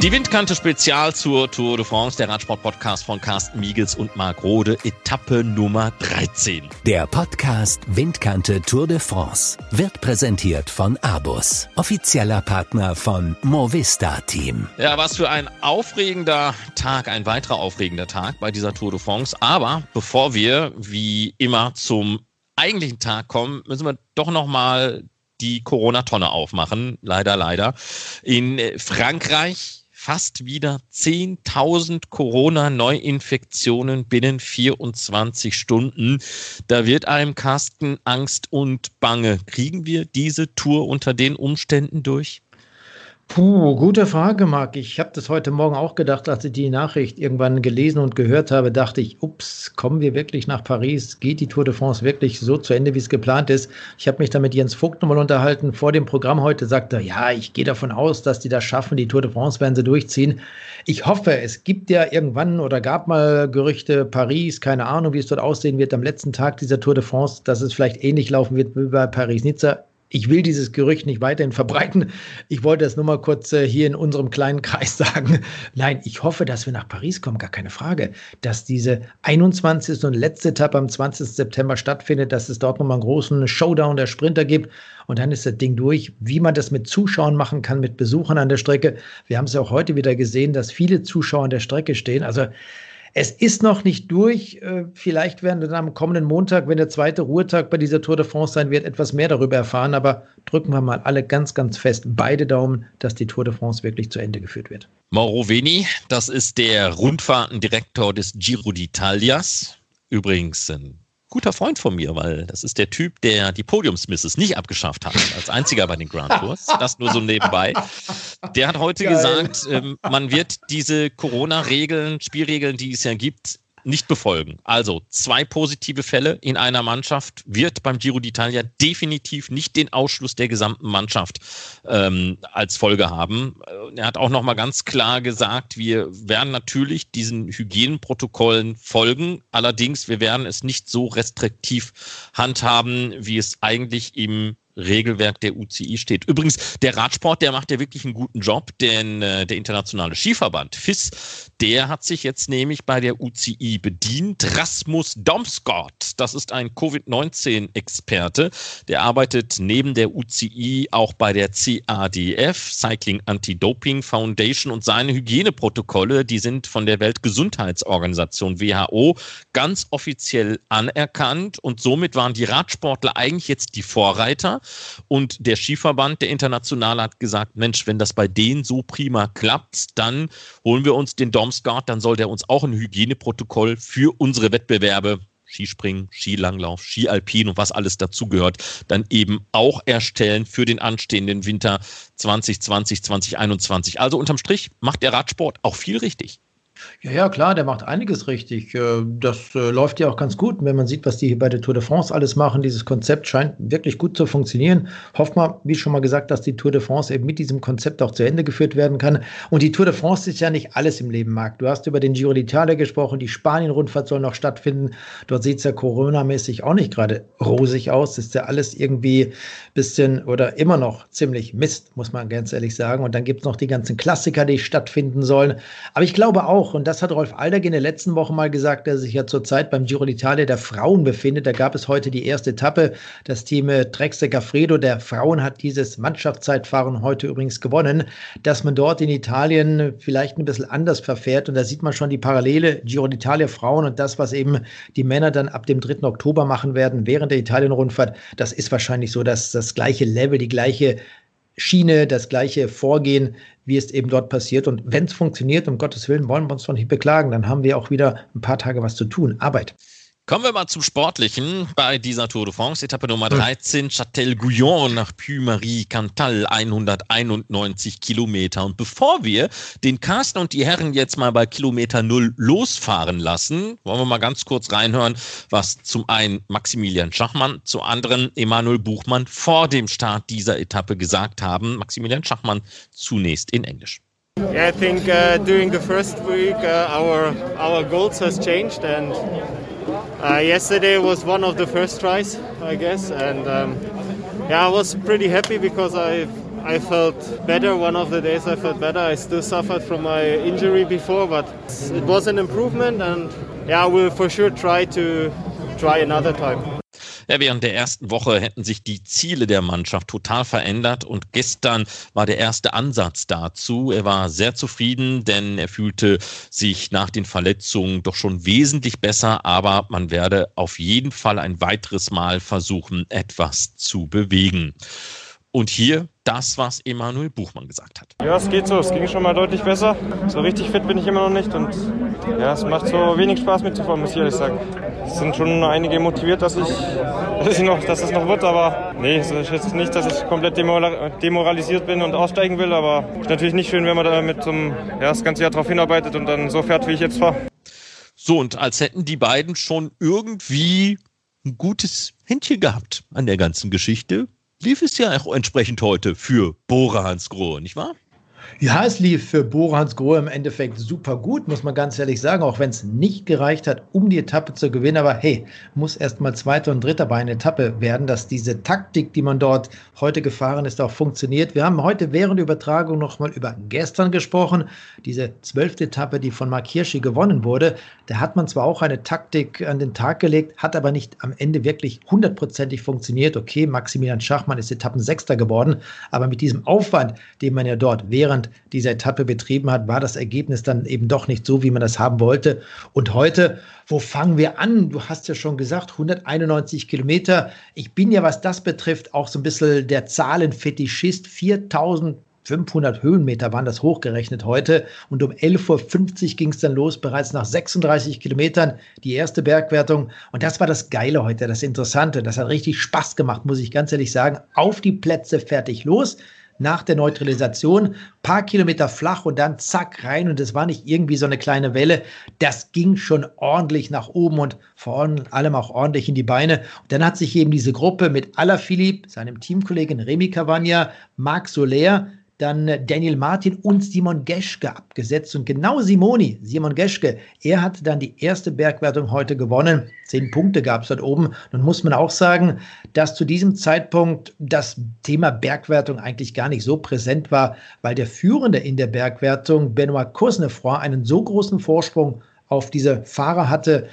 Die Windkante Spezial zur Tour de France, der Radsport-Podcast von Carsten Miegels und Marc Rode, Etappe Nummer 13. Der Podcast Windkante Tour de France wird präsentiert von Abus, offizieller Partner von Movista Team. Ja, was für ein aufregender Tag, ein weiterer aufregender Tag bei dieser Tour de France. Aber bevor wir wie immer zum eigentlichen Tag kommen, müssen wir doch noch mal die Corona-Tonne aufmachen. Leider, leider. In Frankreich fast wieder 10.000 Corona-Neuinfektionen binnen 24 Stunden. Da wird einem Carsten Angst und Bange. Kriegen wir diese Tour unter den Umständen durch? Puh, gute Frage, Marc. Ich habe das heute Morgen auch gedacht, als ich die Nachricht irgendwann gelesen und gehört habe, dachte ich, ups, kommen wir wirklich nach Paris? Geht die Tour de France wirklich so zu Ende, wie es geplant ist? Ich habe mich da mit Jens Vogt nochmal unterhalten vor dem Programm heute, sagte, ja, ich gehe davon aus, dass die das schaffen, die Tour de France werden sie durchziehen. Ich hoffe, es gibt ja irgendwann oder gab mal Gerüchte, Paris, keine Ahnung, wie es dort aussehen wird am letzten Tag dieser Tour de France, dass es vielleicht ähnlich laufen wird wie bei Paris-Nizza ich will dieses Gerücht nicht weiterhin verbreiten. Ich wollte das nur mal kurz äh, hier in unserem kleinen Kreis sagen. Nein, ich hoffe, dass wir nach Paris kommen, gar keine Frage. Dass diese 21. und letzte Etappe am 20. September stattfindet, dass es dort nochmal einen großen Showdown der Sprinter gibt. Und dann ist das Ding durch. Wie man das mit Zuschauern machen kann, mit Besuchern an der Strecke. Wir haben es ja auch heute wieder gesehen, dass viele Zuschauer an der Strecke stehen. Also es ist noch nicht durch. Äh, vielleicht werden wir dann am kommenden Montag, wenn der zweite Ruhetag bei dieser Tour de France sein wird, etwas mehr darüber erfahren. Aber drücken wir mal alle ganz, ganz fest beide Daumen, dass die Tour de France wirklich zu Ende geführt wird. Mauro Veni, das ist der Rundfahrtendirektor des Giro d'Italias. Übrigens ein guter Freund von mir, weil das ist der Typ, der die Podiumsmisses nicht abgeschafft hat, als einziger bei den Grand Tours. Das nur so nebenbei. Der hat heute Geil. gesagt, ähm, man wird diese Corona-Regeln, Spielregeln, die es ja gibt, nicht befolgen. Also zwei positive Fälle in einer Mannschaft wird beim Giro d'Italia definitiv nicht den Ausschluss der gesamten Mannschaft ähm, als Folge haben. Er hat auch noch mal ganz klar gesagt, wir werden natürlich diesen Hygieneprotokollen folgen. Allerdings, wir werden es nicht so restriktiv handhaben, wie es eigentlich im Regelwerk der UCI steht. Übrigens, der Radsport, der macht ja wirklich einen guten Job, denn äh, der internationale Skiverband FIS, der hat sich jetzt nämlich bei der UCI bedient. Rasmus Domsgård, das ist ein Covid-19-Experte, der arbeitet neben der UCI auch bei der CADF, Cycling Anti-Doping Foundation und seine Hygieneprotokolle, die sind von der Weltgesundheitsorganisation WHO ganz offiziell anerkannt und somit waren die Radsportler eigentlich jetzt die Vorreiter und der Skiverband, der internationale, hat gesagt, Mensch, wenn das bei denen so prima klappt, dann holen wir uns den Domsgard, dann soll der uns auch ein Hygieneprotokoll für unsere Wettbewerbe Skispringen, Skilanglauf, Skialpin und was alles dazugehört, dann eben auch erstellen für den anstehenden Winter 2020, 2021. Also unterm Strich macht der Radsport auch viel richtig. Ja, ja, klar, der macht einiges richtig. Äh, das äh, läuft ja auch ganz gut. wenn man sieht, was die hier bei der Tour de France alles machen, dieses Konzept scheint wirklich gut zu funktionieren. Hofft man, wie schon mal gesagt, dass die Tour de France eben mit diesem Konzept auch zu Ende geführt werden kann. Und die Tour de France ist ja nicht alles im Leben, Marc. Du hast über den Giro d'Italia gesprochen, die Spanien-Rundfahrt soll noch stattfinden. Dort sieht es ja Corona-mäßig auch nicht gerade rosig aus. Ist ja alles irgendwie ein bisschen oder immer noch ziemlich Mist, muss man ganz ehrlich sagen. Und dann gibt es noch die ganzen Klassiker, die stattfinden sollen. Aber ich glaube auch, auch, und das hat Rolf Aldag in der letzten Woche mal gesagt, der sich ja zurzeit beim Giro d'Italia der Frauen befindet. Da gab es heute die erste Etappe. Das Team äh, Trexel Gaffredo der Frauen hat dieses Mannschaftszeitfahren heute übrigens gewonnen, dass man dort in Italien vielleicht ein bisschen anders verfährt. Und da sieht man schon die Parallele Giro d'Italia Frauen und das, was eben die Männer dann ab dem 3. Oktober machen werden während der Italien-Rundfahrt. Das ist wahrscheinlich so, dass das gleiche Level, die gleiche Schiene, das gleiche Vorgehen, wie es eben dort passiert. Und wenn es funktioniert, um Gottes Willen, wollen wir uns doch nicht beklagen, dann haben wir auch wieder ein paar Tage was zu tun. Arbeit. Kommen wir mal zum Sportlichen bei dieser Tour de France. Etappe Nummer 13, hm. Châtel-Guyon nach Puy-Marie-Cantal, 191 Kilometer. Und bevor wir den Carsten und die Herren jetzt mal bei Kilometer Null losfahren lassen, wollen wir mal ganz kurz reinhören, was zum einen Maximilian Schachmann, zum anderen Emanuel Buchmann vor dem Start dieser Etappe gesagt haben. Maximilian Schachmann zunächst in Englisch. Yeah, I think uh, during the first week uh, our our goals has changed and Uh, yesterday was one of the first tries, I guess, and um, yeah, I was pretty happy because I I felt better. One of the days I felt better. I still suffered from my injury before, but it was an improvement, and yeah, I will for sure try to try another time. Ja, während der ersten Woche hätten sich die Ziele der Mannschaft total verändert und gestern war der erste Ansatz dazu. Er war sehr zufrieden, denn er fühlte sich nach den Verletzungen doch schon wesentlich besser, aber man werde auf jeden Fall ein weiteres Mal versuchen, etwas zu bewegen. Und hier das, was Emanuel Buchmann gesagt hat. Ja, es geht so. Es ging schon mal deutlich besser. So richtig fit bin ich immer noch nicht. Und ja, es macht so wenig Spaß mitzufahren, muss ich ehrlich sagen. Es sind schon einige motiviert, dass ich, dass ich noch, dass es noch wird. Aber nee, es ist jetzt nicht, dass ich komplett demoralisiert bin und aussteigen will. Aber ist natürlich nicht schön, wenn man da mit einem, ja, das ganze Jahr darauf hinarbeitet und dann so fährt, wie ich jetzt fahre. So, und als hätten die beiden schon irgendwie ein gutes Händchen gehabt an der ganzen Geschichte, lief es ja auch entsprechend heute für Bora Hansgrohe, nicht wahr? Ja, es lief für Borans Grohe im Endeffekt super gut, muss man ganz ehrlich sagen, auch wenn es nicht gereicht hat, um die Etappe zu gewinnen. Aber hey, muss erst mal Zweiter und Dritter bei einer Etappe werden, dass diese Taktik, die man dort heute gefahren ist, auch funktioniert. Wir haben heute während der Übertragung nochmal über gestern gesprochen. Diese zwölfte Etappe, die von Mark Hirschi gewonnen wurde, da hat man zwar auch eine Taktik an den Tag gelegt, hat aber nicht am Ende wirklich hundertprozentig funktioniert. Okay, Maximilian Schachmann ist Etappensechster geworden, aber mit diesem Aufwand, den man ja dort während dieser Etappe betrieben hat, war das Ergebnis dann eben doch nicht so, wie man das haben wollte. Und heute, wo fangen wir an? Du hast ja schon gesagt, 191 Kilometer. Ich bin ja, was das betrifft, auch so ein bisschen der Zahlenfetischist. 4000 500 Höhenmeter waren das hochgerechnet heute. Und um 11.50 Uhr ging es dann los, bereits nach 36 Kilometern die erste Bergwertung. Und das war das Geile heute, das Interessante. Das hat richtig Spaß gemacht, muss ich ganz ehrlich sagen. Auf die Plätze fertig los nach der Neutralisation, paar Kilometer flach und dann zack rein und es war nicht irgendwie so eine kleine Welle. Das ging schon ordentlich nach oben und vor allem auch ordentlich in die Beine. Und dann hat sich eben diese Gruppe mit Alaphilippe, seinem Teamkollegen Remy Cavagna, Marc Soler, dann Daniel Martin und Simon Geschke abgesetzt. Und genau Simoni, Simon Geschke, er hat dann die erste Bergwertung heute gewonnen. Zehn Punkte gab es dort oben. Nun muss man auch sagen, dass zu diesem Zeitpunkt das Thema Bergwertung eigentlich gar nicht so präsent war, weil der Führende in der Bergwertung, Benoit Cosnefroy, einen so großen Vorsprung auf diese Fahrer hatte,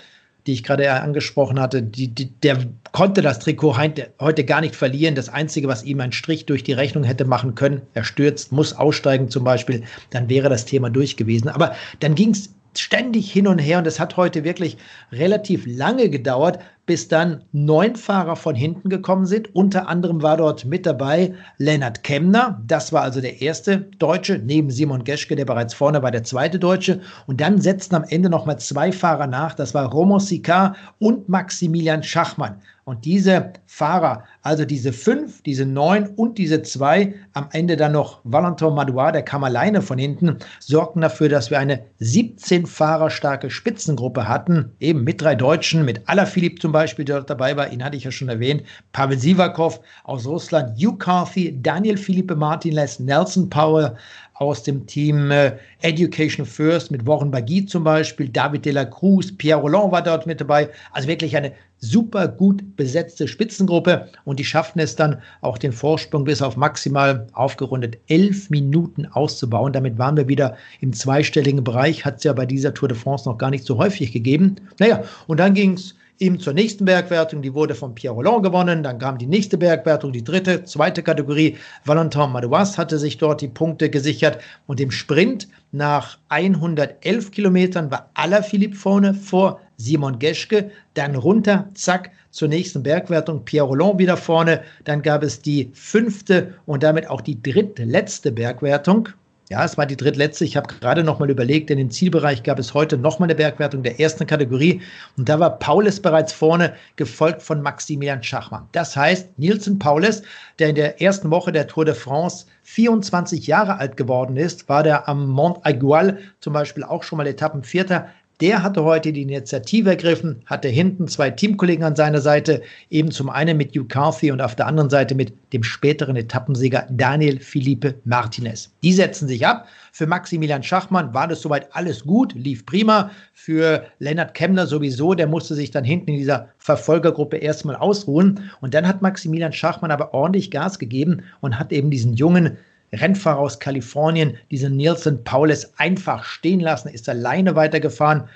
die ich gerade angesprochen hatte, die, die, der konnte das Trikot heute gar nicht verlieren. Das Einzige, was ihm einen Strich durch die Rechnung hätte machen können, er stürzt, muss aussteigen zum Beispiel, dann wäre das Thema durch gewesen. Aber dann ging es ständig hin und her und es hat heute wirklich relativ lange gedauert, bis dann neun Fahrer von hinten gekommen sind. Unter anderem war dort mit dabei Lennart Kemner. Das war also der erste Deutsche, neben Simon Geschke, der bereits vorne war, der zweite Deutsche. Und dann setzten am Ende nochmal zwei Fahrer nach. Das war Romo Sicard und Maximilian Schachmann. Und diese Fahrer, also diese fünf, diese neun und diese zwei, am Ende dann noch Valentin Madouard, der kam alleine von hinten, sorgten dafür, dass wir eine 17 Fahrer starke Spitzengruppe hatten, eben mit drei Deutschen, mit Alaphilippe zum Beispiel, der dort dabei war, ihn hatte ich ja schon erwähnt, Pavel Sivakov aus Russland, Hugh Carthy, Daniel Felipe Martinez, Nelson Powell aus dem Team äh, Education First mit Warren Bagui zum Beispiel, David de la Cruz, Pierre Roland war dort mit dabei. Also wirklich eine super gut besetzte Spitzengruppe und die schafften es dann auch den Vorsprung bis auf maximal aufgerundet elf Minuten auszubauen. Damit waren wir wieder im zweistelligen Bereich, hat es ja bei dieser Tour de France noch gar nicht so häufig gegeben. Naja, und dann ging es eben zur nächsten Bergwertung, die wurde von Pierre Roland gewonnen. Dann kam die nächste Bergwertung, die dritte, zweite Kategorie. Valentin Madouas hatte sich dort die Punkte gesichert. Und im Sprint nach 111 Kilometern war Alaphilippe vorne vor Simon Geschke. Dann runter, zack, zur nächsten Bergwertung. Pierre Roland wieder vorne. Dann gab es die fünfte und damit auch die drittletzte Bergwertung. Ja, es war die drittletzte. Ich habe gerade noch mal überlegt, in dem Zielbereich gab es heute noch mal eine Bergwertung der ersten Kategorie. Und da war Paulus bereits vorne, gefolgt von Maximilian Schachmann. Das heißt, Nielsen Paulus, der in der ersten Woche der Tour de France 24 Jahre alt geworden ist, war der am Mont Aigual zum Beispiel auch schon mal Etappenvierter. Der hatte heute die Initiative ergriffen, hatte hinten zwei Teamkollegen an seiner Seite, eben zum einen mit Hugh Carthy und auf der anderen Seite mit dem späteren Etappensieger Daniel Felipe Martinez. Die setzen sich ab. Für Maximilian Schachmann war das soweit alles gut, lief prima. Für Lennart Kemner sowieso, der musste sich dann hinten in dieser Verfolgergruppe erstmal ausruhen. Und dann hat Maximilian Schachmann aber ordentlich Gas gegeben und hat eben diesen jungen Rennfahrer aus Kalifornien, diesen Nielsen Paulus, einfach stehen lassen, ist alleine weitergefahren.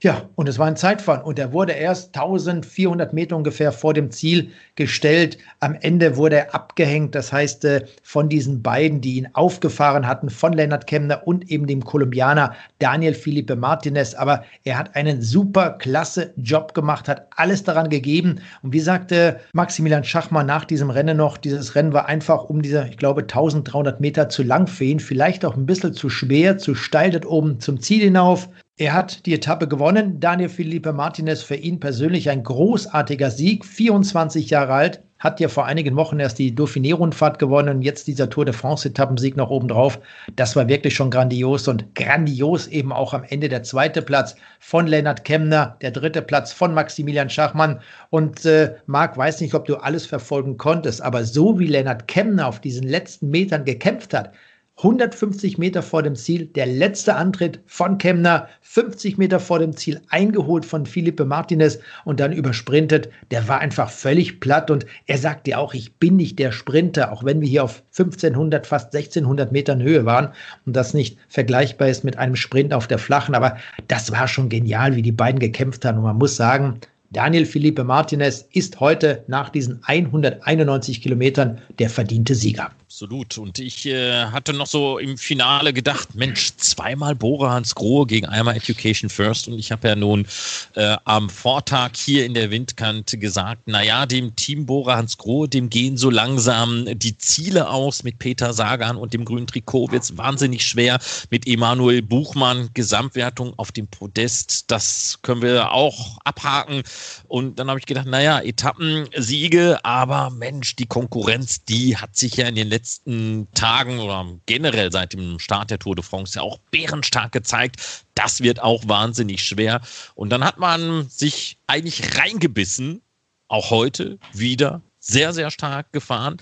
Ja, und es war ein Zeitfahren und er wurde erst 1400 Meter ungefähr vor dem Ziel gestellt. Am Ende wurde er abgehängt, das heißt äh, von diesen beiden, die ihn aufgefahren hatten, von Lennart Kemner und eben dem Kolumbianer Daniel Felipe Martinez. Aber er hat einen super klasse Job gemacht, hat alles daran gegeben. Und wie sagte Maximilian Schachmann nach diesem Rennen noch, dieses Rennen war einfach um diese, ich glaube, 1300 Meter zu lang für ihn, vielleicht auch ein bisschen zu schwer, zu steil dort oben zum Ziel hinauf. Er hat die Etappe gewonnen. Daniel Felipe Martinez für ihn persönlich ein großartiger Sieg. 24 Jahre alt, hat ja vor einigen Wochen erst die Dauphiné-Rundfahrt gewonnen und jetzt dieser Tour de France-Etappensieg noch obendrauf. Das war wirklich schon grandios und grandios eben auch am Ende der zweite Platz von Lennart Kemner, der dritte Platz von Maximilian Schachmann. Und äh, Marc, weiß nicht, ob du alles verfolgen konntest, aber so wie Lennart Kemner auf diesen letzten Metern gekämpft hat, 150 Meter vor dem Ziel, der letzte Antritt von Kemner, 50 Meter vor dem Ziel eingeholt von Felipe Martinez und dann übersprintet. Der war einfach völlig platt und er sagte ja auch, ich bin nicht der Sprinter, auch wenn wir hier auf 1500, fast 1600 Metern Höhe waren und das nicht vergleichbar ist mit einem Sprint auf der flachen. Aber das war schon genial, wie die beiden gekämpft haben und man muss sagen, Daniel Felipe Martinez ist heute nach diesen 191 Kilometern der verdiente Sieger. Absolut. Und ich äh, hatte noch so im Finale gedacht, Mensch, zweimal Bora Hans Grohe gegen einmal Education First. Und ich habe ja nun äh, am Vortag hier in der Windkante gesagt, naja, dem Team Bora Hans Grohe, dem gehen so langsam die Ziele aus mit Peter Sagan und dem grünen Trikot. Wird es wahnsinnig schwer mit Emanuel Buchmann. Gesamtwertung auf dem Podest, das können wir auch abhaken. Und dann habe ich gedacht, naja, Etappensiege, aber Mensch, die Konkurrenz, die hat sich ja in den letzten letzten Tagen oder generell seit dem Start der Tour de France ja auch bärenstark gezeigt. Das wird auch wahnsinnig schwer. Und dann hat man sich eigentlich reingebissen, auch heute wieder sehr, sehr stark gefahren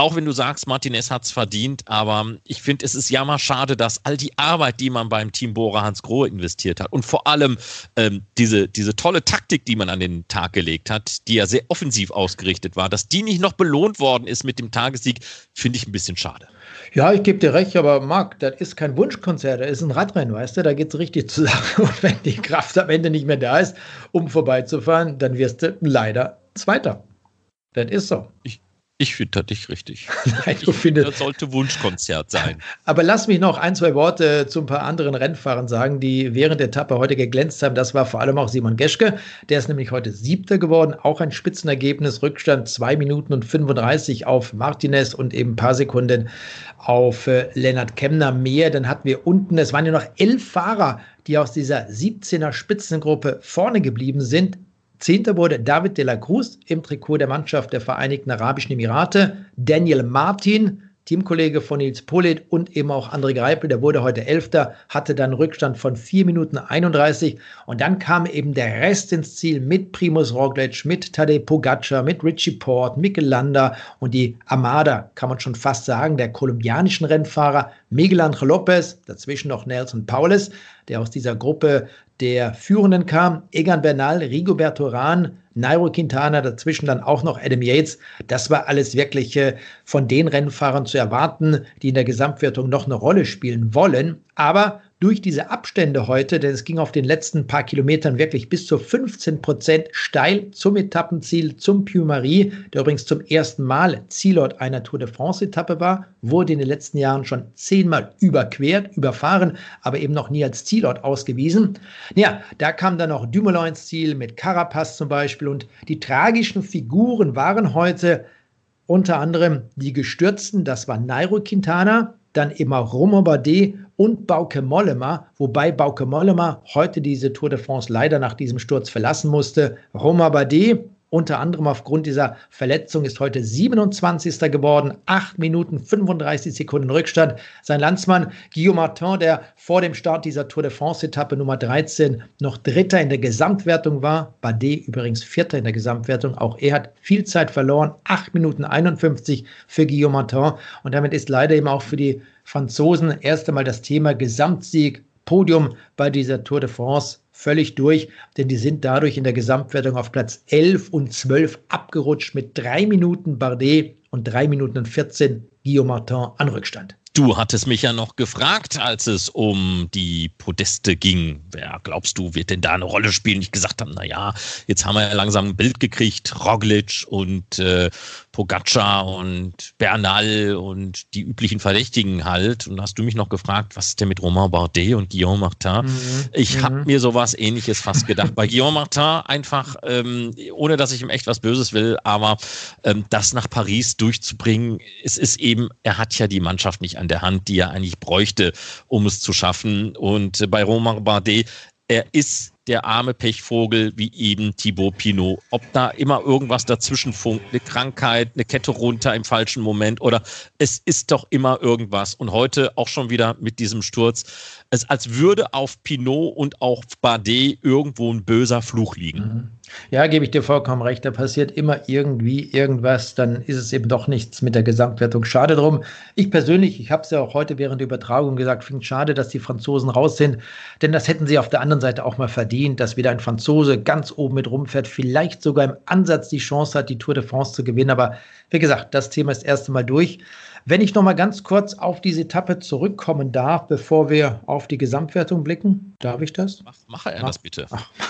auch wenn du sagst, Martinez hat es verdient, aber ich finde, es ist ja mal schade, dass all die Arbeit, die man beim Team Bora Hans Grohe investiert hat und vor allem ähm, diese, diese tolle Taktik, die man an den Tag gelegt hat, die ja sehr offensiv ausgerichtet war, dass die nicht noch belohnt worden ist mit dem Tagessieg, finde ich ein bisschen schade. Ja, ich gebe dir recht, aber Marc, das ist kein Wunschkonzert, das ist ein Radrennen, weißt du, da geht es richtig zur Sache. Und wenn die Kraft am Ende nicht mehr da ist, um vorbeizufahren, dann wirst du leider Zweiter. Das ist so. Ich, ich finde das nicht richtig. Nein, du findest. Das sollte Wunschkonzert sein. Aber lass mich noch ein, zwei Worte zu ein paar anderen Rennfahrern sagen, die während der Etappe heute geglänzt haben. Das war vor allem auch Simon Geschke. Der ist nämlich heute Siebter geworden. Auch ein Spitzenergebnis. Rückstand 2 Minuten und 35 auf Martinez und eben ein paar Sekunden auf äh, Lennart Kemner mehr. Dann hatten wir unten, es waren ja noch elf Fahrer, die aus dieser 17er Spitzengruppe vorne geblieben sind. Zehnter wurde David de la Cruz im Trikot der Mannschaft der Vereinigten Arabischen Emirate. Daniel Martin, Teamkollege von Nils Polit und eben auch André Greipel, der wurde heute Elfter, hatte dann Rückstand von 4 Minuten 31 und dann kam eben der Rest ins Ziel mit Primus Roglic, mit Tadej Pogacar, mit Richie Port, Mikel Landa und die Armada, kann man schon fast sagen, der kolumbianischen Rennfahrer Miguel Angel Lopez, dazwischen noch Nelson Paulus, der aus dieser Gruppe der Führenden kam. Egan Bernal, Rigoberto Rahn, Nairo Quintana, dazwischen dann auch noch Adam Yates. Das war alles wirklich äh, von den Rennfahrern zu erwarten, die in der Gesamtwertung noch eine Rolle spielen wollen. Aber durch diese Abstände heute, denn es ging auf den letzten paar Kilometern wirklich bis zu 15 Prozent steil zum Etappenziel, zum Puy-Marie, der übrigens zum ersten Mal Zielort einer Tour de France-Etappe war, wurde in den letzten Jahren schon zehnmal überquert, überfahren, aber eben noch nie als Zielort ausgewiesen. Ja, da kam dann noch Dumoulin ins Ziel mit Carapaz zum Beispiel und die tragischen Figuren waren heute unter anderem die Gestürzten, das war Nairo Quintana, dann immer Romain Bardet und Bauke Mollema, wobei Bauke Mollema heute diese Tour de France leider nach diesem Sturz verlassen musste. Romain Bardet, Unter anderem aufgrund dieser Verletzung ist heute 27. geworden, 8 Minuten 35 Sekunden Rückstand. Sein Landsmann Guillaume Martin, der vor dem Start dieser Tour de France-Etappe Nummer 13 noch Dritter in der Gesamtwertung war, Bardet übrigens Vierter in der Gesamtwertung, auch er hat viel Zeit verloren, 8 Minuten 51 für Guillaume Martin und damit ist leider eben auch für die Franzosen erst einmal das Thema Gesamtsieg, Podium bei dieser Tour de France völlig durch, denn die sind dadurch in der Gesamtwertung auf Platz 11 und 12 abgerutscht mit drei Minuten Bardet und drei Minuten und 14 Guillaume Martin an Rückstand. Du hattest mich ja noch gefragt, als es um die Podeste ging. Wer glaubst du, wird denn da eine Rolle spielen? Ich gesagt habe, naja, jetzt haben wir ja langsam ein Bild gekriegt. Roglic und äh, Pogacar und Bernal und die üblichen Verdächtigen halt. Und hast du mich noch gefragt, was ist denn mit Romain Bardet und Guillaume Martin? Mhm. Ich mhm. habe mir sowas ähnliches fast gedacht. Bei Guillaume Martin einfach, ähm, ohne dass ich ihm echt was Böses will, aber ähm, das nach Paris durchzubringen, es ist eben, er hat ja die Mannschaft nicht an der Hand, die er eigentlich bräuchte, um es zu schaffen. Und bei Romain Bardet, er ist der arme Pechvogel wie eben Thibaut Pinot. Ob da immer irgendwas dazwischen funkt, eine Krankheit, eine Kette runter im falschen Moment oder es ist doch immer irgendwas. Und heute auch schon wieder mit diesem Sturz, es als würde auf Pinot und auf Bardet irgendwo ein böser Fluch liegen. Mhm. Ja, gebe ich dir vollkommen recht. Da passiert immer irgendwie irgendwas. Dann ist es eben doch nichts mit der Gesamtwertung. Schade drum. Ich persönlich, ich habe es ja auch heute während der Übertragung gesagt, finde es schade, dass die Franzosen raus sind. Denn das hätten sie auf der anderen Seite auch mal verdient, dass wieder ein Franzose ganz oben mit rumfährt, vielleicht sogar im Ansatz die Chance hat, die Tour de France zu gewinnen. Aber wie gesagt, das Thema ist erst einmal durch. Wenn ich noch mal ganz kurz auf diese Etappe zurückkommen darf, bevor wir auf die Gesamtwertung blicken, darf ich das? Mach, mache er das bitte.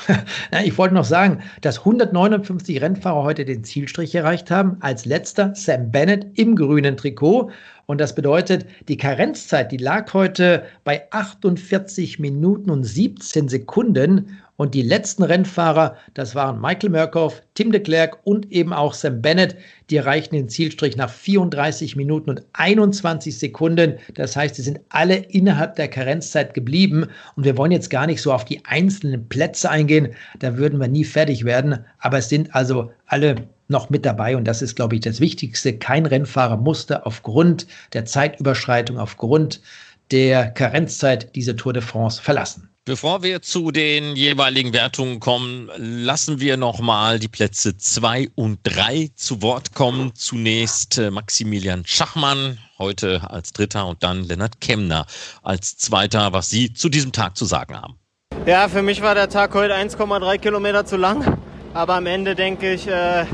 ich wollte noch sagen, dass 159 Rennfahrer heute den Zielstrich erreicht haben. Als letzter Sam Bennett im grünen Trikot. Und das bedeutet, die Karenzzeit, die lag heute bei 48 Minuten und 17 Sekunden. Und die letzten Rennfahrer, das waren Michael Murkoff, Tim de Klerk und eben auch Sam Bennett, die erreichten den Zielstrich nach 34 Minuten und 21 Sekunden. Das heißt, sie sind alle innerhalb der Karenzzeit geblieben. Und wir wollen jetzt gar nicht so auf die einzelnen Plätze eingehen. Da würden wir nie fertig werden. Aber es sind also alle noch mit dabei. Und das ist, glaube ich, das Wichtigste. Kein Rennfahrer musste aufgrund der Zeitüberschreitung, aufgrund der Karenzzeit diese Tour de France verlassen. Bevor wir zu den jeweiligen Wertungen kommen, lassen wir nochmal die Plätze 2 und 3 zu Wort kommen. Zunächst äh, Maximilian Schachmann, heute als Dritter und dann Lennart Kemner als Zweiter, was Sie zu diesem Tag zu sagen haben. Ja, für mich war der Tag heute 1,3 Kilometer zu lang. Aber am Ende denke ich, äh,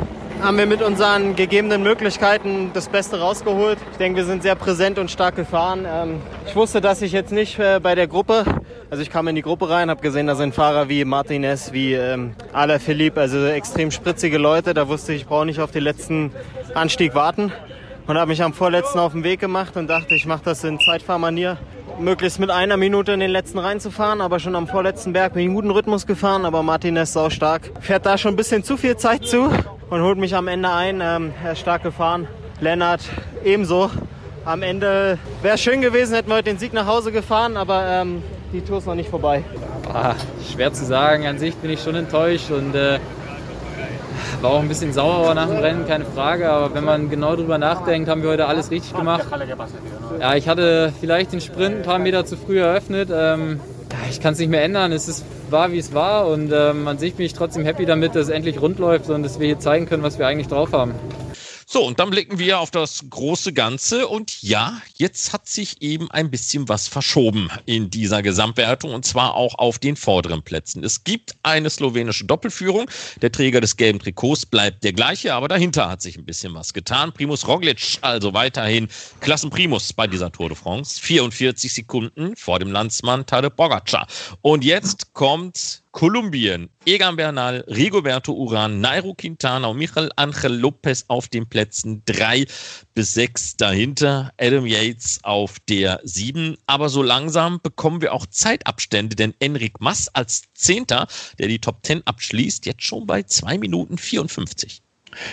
haben wir mit unseren gegebenen Möglichkeiten das Beste rausgeholt. Ich denke, wir sind sehr präsent und stark gefahren. Ähm, ich wusste, dass ich jetzt nicht äh, bei der Gruppe, also ich kam in die Gruppe rein, habe gesehen, da sind Fahrer wie Martinez, wie ähm, Alain Philippe, also extrem spritzige Leute. Da wusste ich, ich brauche nicht auf den letzten Anstieg warten und habe mich am vorletzten auf den Weg gemacht und dachte, ich mache das in Zeitfahrmanier möglichst mit einer Minute in den letzten reinzufahren, aber schon am vorletzten Berg bin ich einen guten Rhythmus gefahren, aber Martinez sau stark. Fährt da schon ein bisschen zu viel Zeit zu und holt mich am Ende ein. Ähm, er ist stark gefahren. Lennart ebenso. Am Ende wäre schön gewesen, hätten wir heute den Sieg nach Hause gefahren, aber ähm, die Tour ist noch nicht vorbei. Ah, schwer zu sagen. An sich bin ich schon enttäuscht und äh, war auch ein bisschen sauer nach dem Rennen, keine Frage. Aber wenn man genau drüber nachdenkt, haben wir heute alles richtig gemacht. Ja, ich hatte vielleicht den Sprint ein paar Meter zu früh eröffnet. Ähm, ich kann es nicht mehr ändern. Es ist, war, wie es war. Und ähm, an sich bin ich trotzdem happy damit, dass es endlich rund läuft und dass wir hier zeigen können, was wir eigentlich drauf haben. So, und dann blicken wir auf das große Ganze. Und ja, jetzt hat sich eben ein bisschen was verschoben in dieser Gesamtwertung und zwar auch auf den vorderen Plätzen. Es gibt eine slowenische Doppelführung. Der Träger des gelben Trikots bleibt der gleiche, aber dahinter hat sich ein bisschen was getan. Primus Roglic also weiterhin Klassenprimus bei dieser Tour de France. 44 Sekunden vor dem Landsmann Tadej Pogacar. Und jetzt kommt Kolumbien, Egan Bernal, Rigoberto Uran, Nairo Quintana und Michael Angel Lopez auf den Plätzen 3 bis 6 dahinter, Adam Yates auf der 7. Aber so langsam bekommen wir auch Zeitabstände, denn Enric Mas als Zehnter, der die Top 10 abschließt, jetzt schon bei 2 Minuten 54.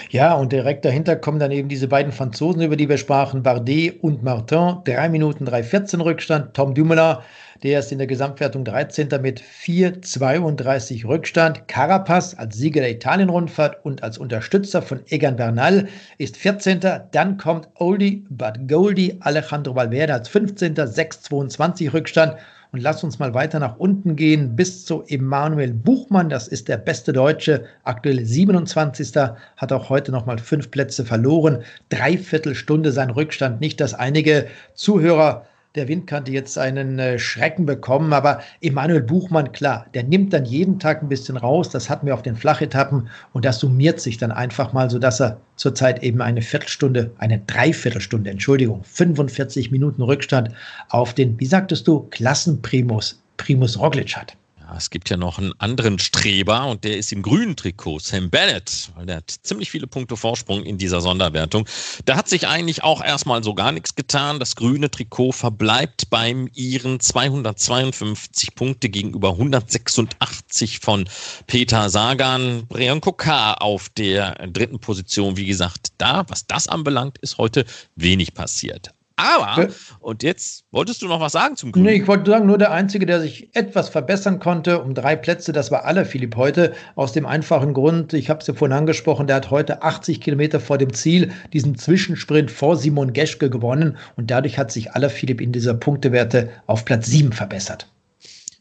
Ja, und direkt dahinter kommen dann eben diese beiden Franzosen, über die wir sprachen, Bardet und Martin. Drei Minuten 3,14 Rückstand. Tom Dumoulin, der ist in der Gesamtwertung 13. mit 4,32 Rückstand. Carapaz als Sieger der Italien-Rundfahrt und als Unterstützer von Egan Bernal ist 14. Dann kommt Oldie but Goldie Alejandro Valverde als 15. 6,22 Rückstand. Und lass uns mal weiter nach unten gehen bis zu Emanuel Buchmann. Das ist der beste Deutsche, aktuell 27. Hat auch heute nochmal fünf Plätze verloren. Dreiviertel Stunde sein Rückstand. Nicht, dass einige Zuhörer der Windkante jetzt einen äh, Schrecken bekommen. Aber Emanuel Buchmann, klar, der nimmt dann jeden Tag ein bisschen raus. Das hatten wir auf den Flachetappen und das summiert sich dann einfach mal, sodass er zurzeit eben eine Viertelstunde, eine Dreiviertelstunde, Entschuldigung, 45 Minuten Rückstand auf den, wie sagtest du, Klassenprimus Primus Roglic hat es gibt ja noch einen anderen Streber und der ist im grünen Trikot, Sam Bennett, weil der hat ziemlich viele Punkte Vorsprung in dieser Sonderwertung. Da hat sich eigentlich auch erstmal so gar nichts getan. Das grüne Trikot verbleibt beim ihren 252 Punkte gegenüber 186 von Peter Sagan. Brian Kokar auf der dritten Position. Wie gesagt, da, was das anbelangt, ist heute wenig passiert. Aber, und jetzt wolltest du noch was sagen zum Grünen? Nee, ich wollte sagen, nur der Einzige, der sich etwas verbessern konnte, um drei Plätze, das war alle Philipp heute, aus dem einfachen Grund, ich habe es ja vorhin angesprochen, der hat heute 80 Kilometer vor dem Ziel diesen Zwischensprint vor Simon Geschke gewonnen und dadurch hat sich aller Philipp in dieser Punktewerte auf Platz 7 verbessert.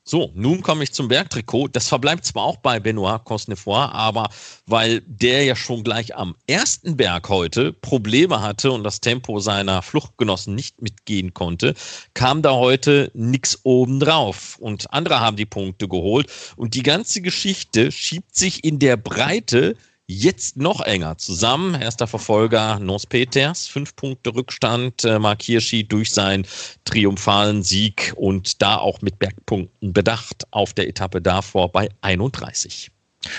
So, nun komme ich zum Bergtrikot. Das verbleibt zwar auch bei Benoit Cosnefroy, aber weil der ja schon gleich am ersten Berg heute Probleme hatte und das Tempo seiner Fluchtgenossen nicht mitgehen konnte, kam da heute nichts obendrauf. Und andere haben die Punkte geholt. Und die ganze Geschichte schiebt sich in der Breite jetzt noch enger zusammen. Erster Verfolger Nos Peters, fünf Punkte Rückstand, äh, Mark Hirschi durch seinen triumphalen Sieg und da auch mit Bergpunkten bedacht auf der Etappe davor bei 31.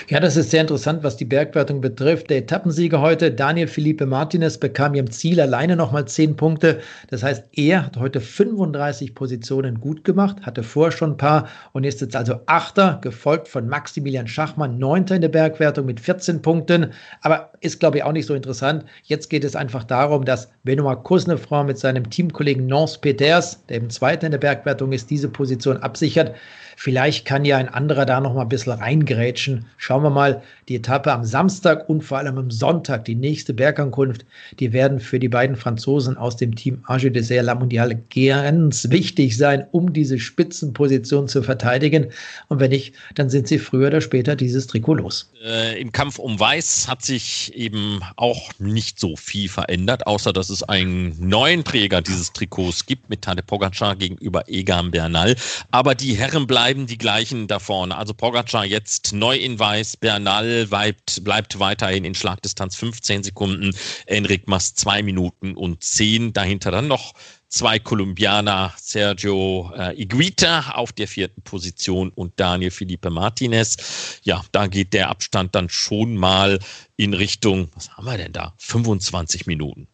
Ja, das ist sehr interessant, was die Bergwertung betrifft. Der Etappensieger heute, Daniel Felipe Martinez, bekam im Ziel alleine nochmal 10 Punkte. Das heißt, er hat heute 35 Positionen gut gemacht, hatte vorher schon ein paar und ist jetzt also Achter, gefolgt von Maximilian Schachmann, Neunter in der Bergwertung mit 14 Punkten. Aber ist, glaube ich, auch nicht so interessant. Jetzt geht es einfach darum, dass Benoit Kusnefroy mit seinem Teamkollegen Nance Peters, der im Zweiten in der Bergwertung ist, diese Position absichert. Vielleicht kann ja ein anderer da noch mal ein bisschen reingrätschen. Schauen wir mal, die Etappe am Samstag und vor allem am Sonntag, die nächste Bergankunft, die werden für die beiden Franzosen aus dem Team Age Dessert La Mondiale ganz wichtig sein, um diese Spitzenposition zu verteidigen. Und wenn nicht, dann sind sie früher oder später dieses Trikot los. Äh, Im Kampf um Weiß hat sich eben auch nicht so viel verändert, außer dass es einen neuen Träger dieses Trikots gibt mit Tade Pogacar gegenüber Egan Bernal. Aber die Herren bleiben bleiben die gleichen da vorne. Also Pogacar jetzt neu in Weiß, Bernal bleibt, bleibt weiterhin in Schlagdistanz 15 Sekunden, Enric Mas 2 Minuten und 10. Dahinter dann noch zwei Kolumbianer, Sergio äh, Iguita auf der vierten Position und Daniel Felipe Martinez. Ja, da geht der Abstand dann schon mal in Richtung, was haben wir denn da? 25 Minuten.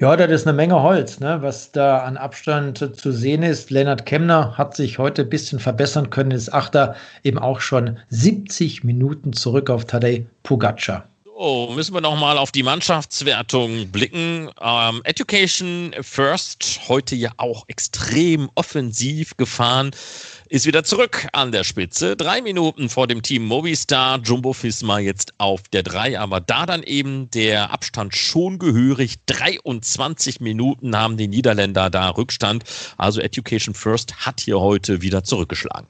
Ja, das ist eine Menge Holz, ne, was da an Abstand zu sehen ist. Lennart Kemner hat sich heute ein bisschen verbessern können, ist Achter eben auch schon 70 Minuten zurück auf Tadej Pogacar. So, müssen wir nochmal auf die Mannschaftswertung blicken. Ähm, Education First, heute ja auch extrem offensiv gefahren ist wieder zurück an der Spitze. Drei Minuten vor dem Team Movistar, Jumbo Fisma jetzt auf der drei, aber da dann eben der Abstand schon gehörig. 23 Minuten haben die Niederländer da Rückstand. Also Education First hat hier heute wieder zurückgeschlagen.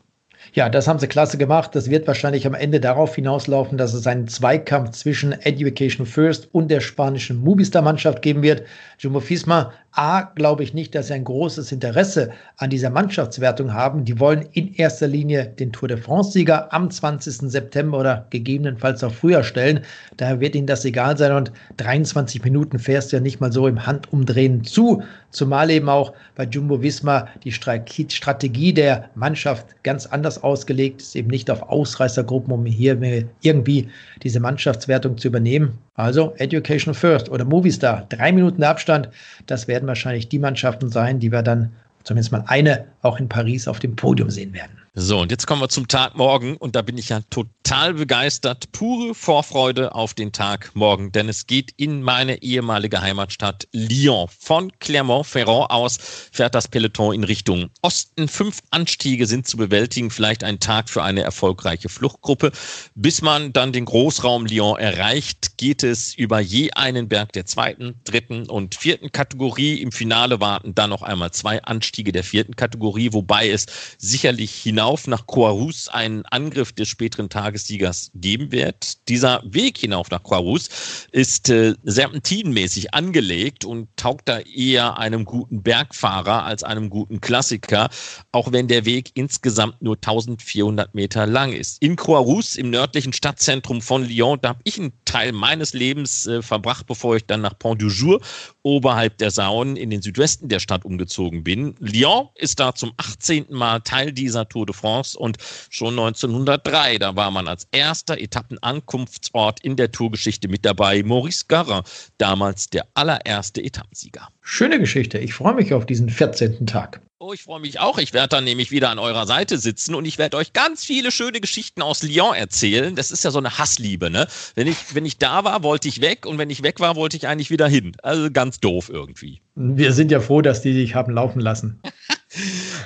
Ja, das haben sie klasse gemacht. Das wird wahrscheinlich am Ende darauf hinauslaufen, dass es einen Zweikampf zwischen Education First und der spanischen Movistar-Mannschaft geben wird. Jumbo Fisma A, glaube ich nicht, dass sie ein großes Interesse an dieser Mannschaftswertung haben. Die wollen in erster Linie den Tour de France-Sieger am 20. September oder gegebenenfalls auch früher stellen. Daher wird ihnen das egal sein und 23 Minuten fährst du ja nicht mal so im Handumdrehen zu. Zumal eben auch bei Jumbo Visma die Strategie der Mannschaft ganz anders ausgelegt ist, eben nicht auf Ausreißergruppen, um hier irgendwie diese Mannschaftswertung zu übernehmen. Also Education First oder Movistar, drei Minuten Abstand. Das werden wahrscheinlich die Mannschaften sein, die wir dann zumindest mal eine auch in Paris auf dem Podium sehen werden. So, und jetzt kommen wir zum Tag morgen und da bin ich ja total begeistert. Pure Vorfreude auf den Tag morgen, denn es geht in meine ehemalige Heimatstadt Lyon. Von Clermont-Ferrand aus fährt das Peloton in Richtung Osten. Fünf Anstiege sind zu bewältigen, vielleicht ein Tag für eine erfolgreiche Fluchtgruppe. Bis man dann den Großraum Lyon erreicht, geht es über je einen Berg der zweiten, dritten und vierten Kategorie. Im Finale warten dann noch einmal zwei Anstiege der vierten Kategorie, wobei es sicherlich hinaus hinauf nach Coarus einen Angriff des späteren Tagessiegers geben wird. Dieser Weg hinauf nach Coarus ist äh, serpentinenmäßig angelegt und taugt da eher einem guten Bergfahrer als einem guten Klassiker, auch wenn der Weg insgesamt nur 1400 Meter lang ist. In Coarus, im nördlichen Stadtzentrum von Lyon, da habe ich einen Teil meines Lebens äh, verbracht, bevor ich dann nach Pont du Jour oberhalb der Saunen in den Südwesten der Stadt umgezogen bin. Lyon ist da zum 18. Mal Teil dieser Tour de France und schon 1903, da war man als erster Etappenankunftsort in der Tourgeschichte mit dabei. Maurice Garin, damals der allererste Etappensieger. Schöne Geschichte. Ich freue mich auf diesen 14. Tag. Oh, ich freue mich auch. Ich werde dann nämlich wieder an eurer Seite sitzen und ich werde euch ganz viele schöne Geschichten aus Lyon erzählen. Das ist ja so eine Hassliebe, ne? Wenn ich, wenn ich da war, wollte ich weg und wenn ich weg war, wollte ich eigentlich wieder hin. Also ganz doof irgendwie. Wir sind ja froh, dass die dich haben laufen lassen.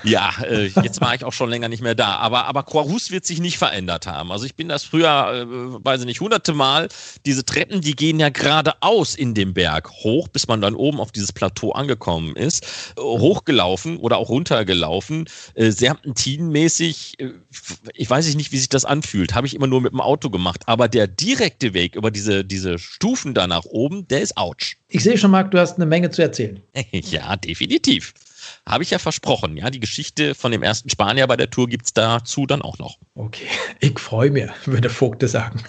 ja, äh, jetzt war ich auch schon länger nicht mehr da. Aber, aber Quarus wird sich nicht verändert haben. Also ich bin das früher, äh, weiß ich nicht, hunderte Mal. Diese Treppen, die gehen ja geradeaus in den Berg hoch, bis man dann oben auf dieses Plateau angekommen ist. Äh, hochgelaufen oder auch runtergelaufen. Äh, serpentinmäßig, äh, ich weiß nicht, wie sich das anfühlt. Habe ich immer nur mit dem Auto gemacht. Aber der direkte Weg über diese, diese Stufen da nach oben, der ist ouch. Ich sehe schon, Marc, du hast eine Menge zu erzählen. ja, definitiv. Habe ich ja versprochen. Ja, die Geschichte von dem ersten Spanier bei der Tour gibt es dazu dann auch noch. Okay, ich freue mich, würde Vogte sagen.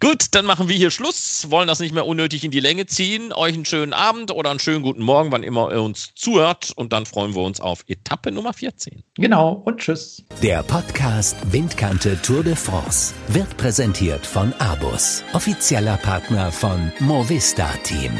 Gut, dann machen wir hier Schluss. Wollen das nicht mehr unnötig in die Länge ziehen. Euch einen schönen Abend oder einen schönen guten Morgen, wann immer ihr uns zuhört. Und dann freuen wir uns auf Etappe Nummer 14. Genau, und tschüss. Der Podcast Windkante Tour de France wird präsentiert von Abus, offizieller Partner von Movista Team.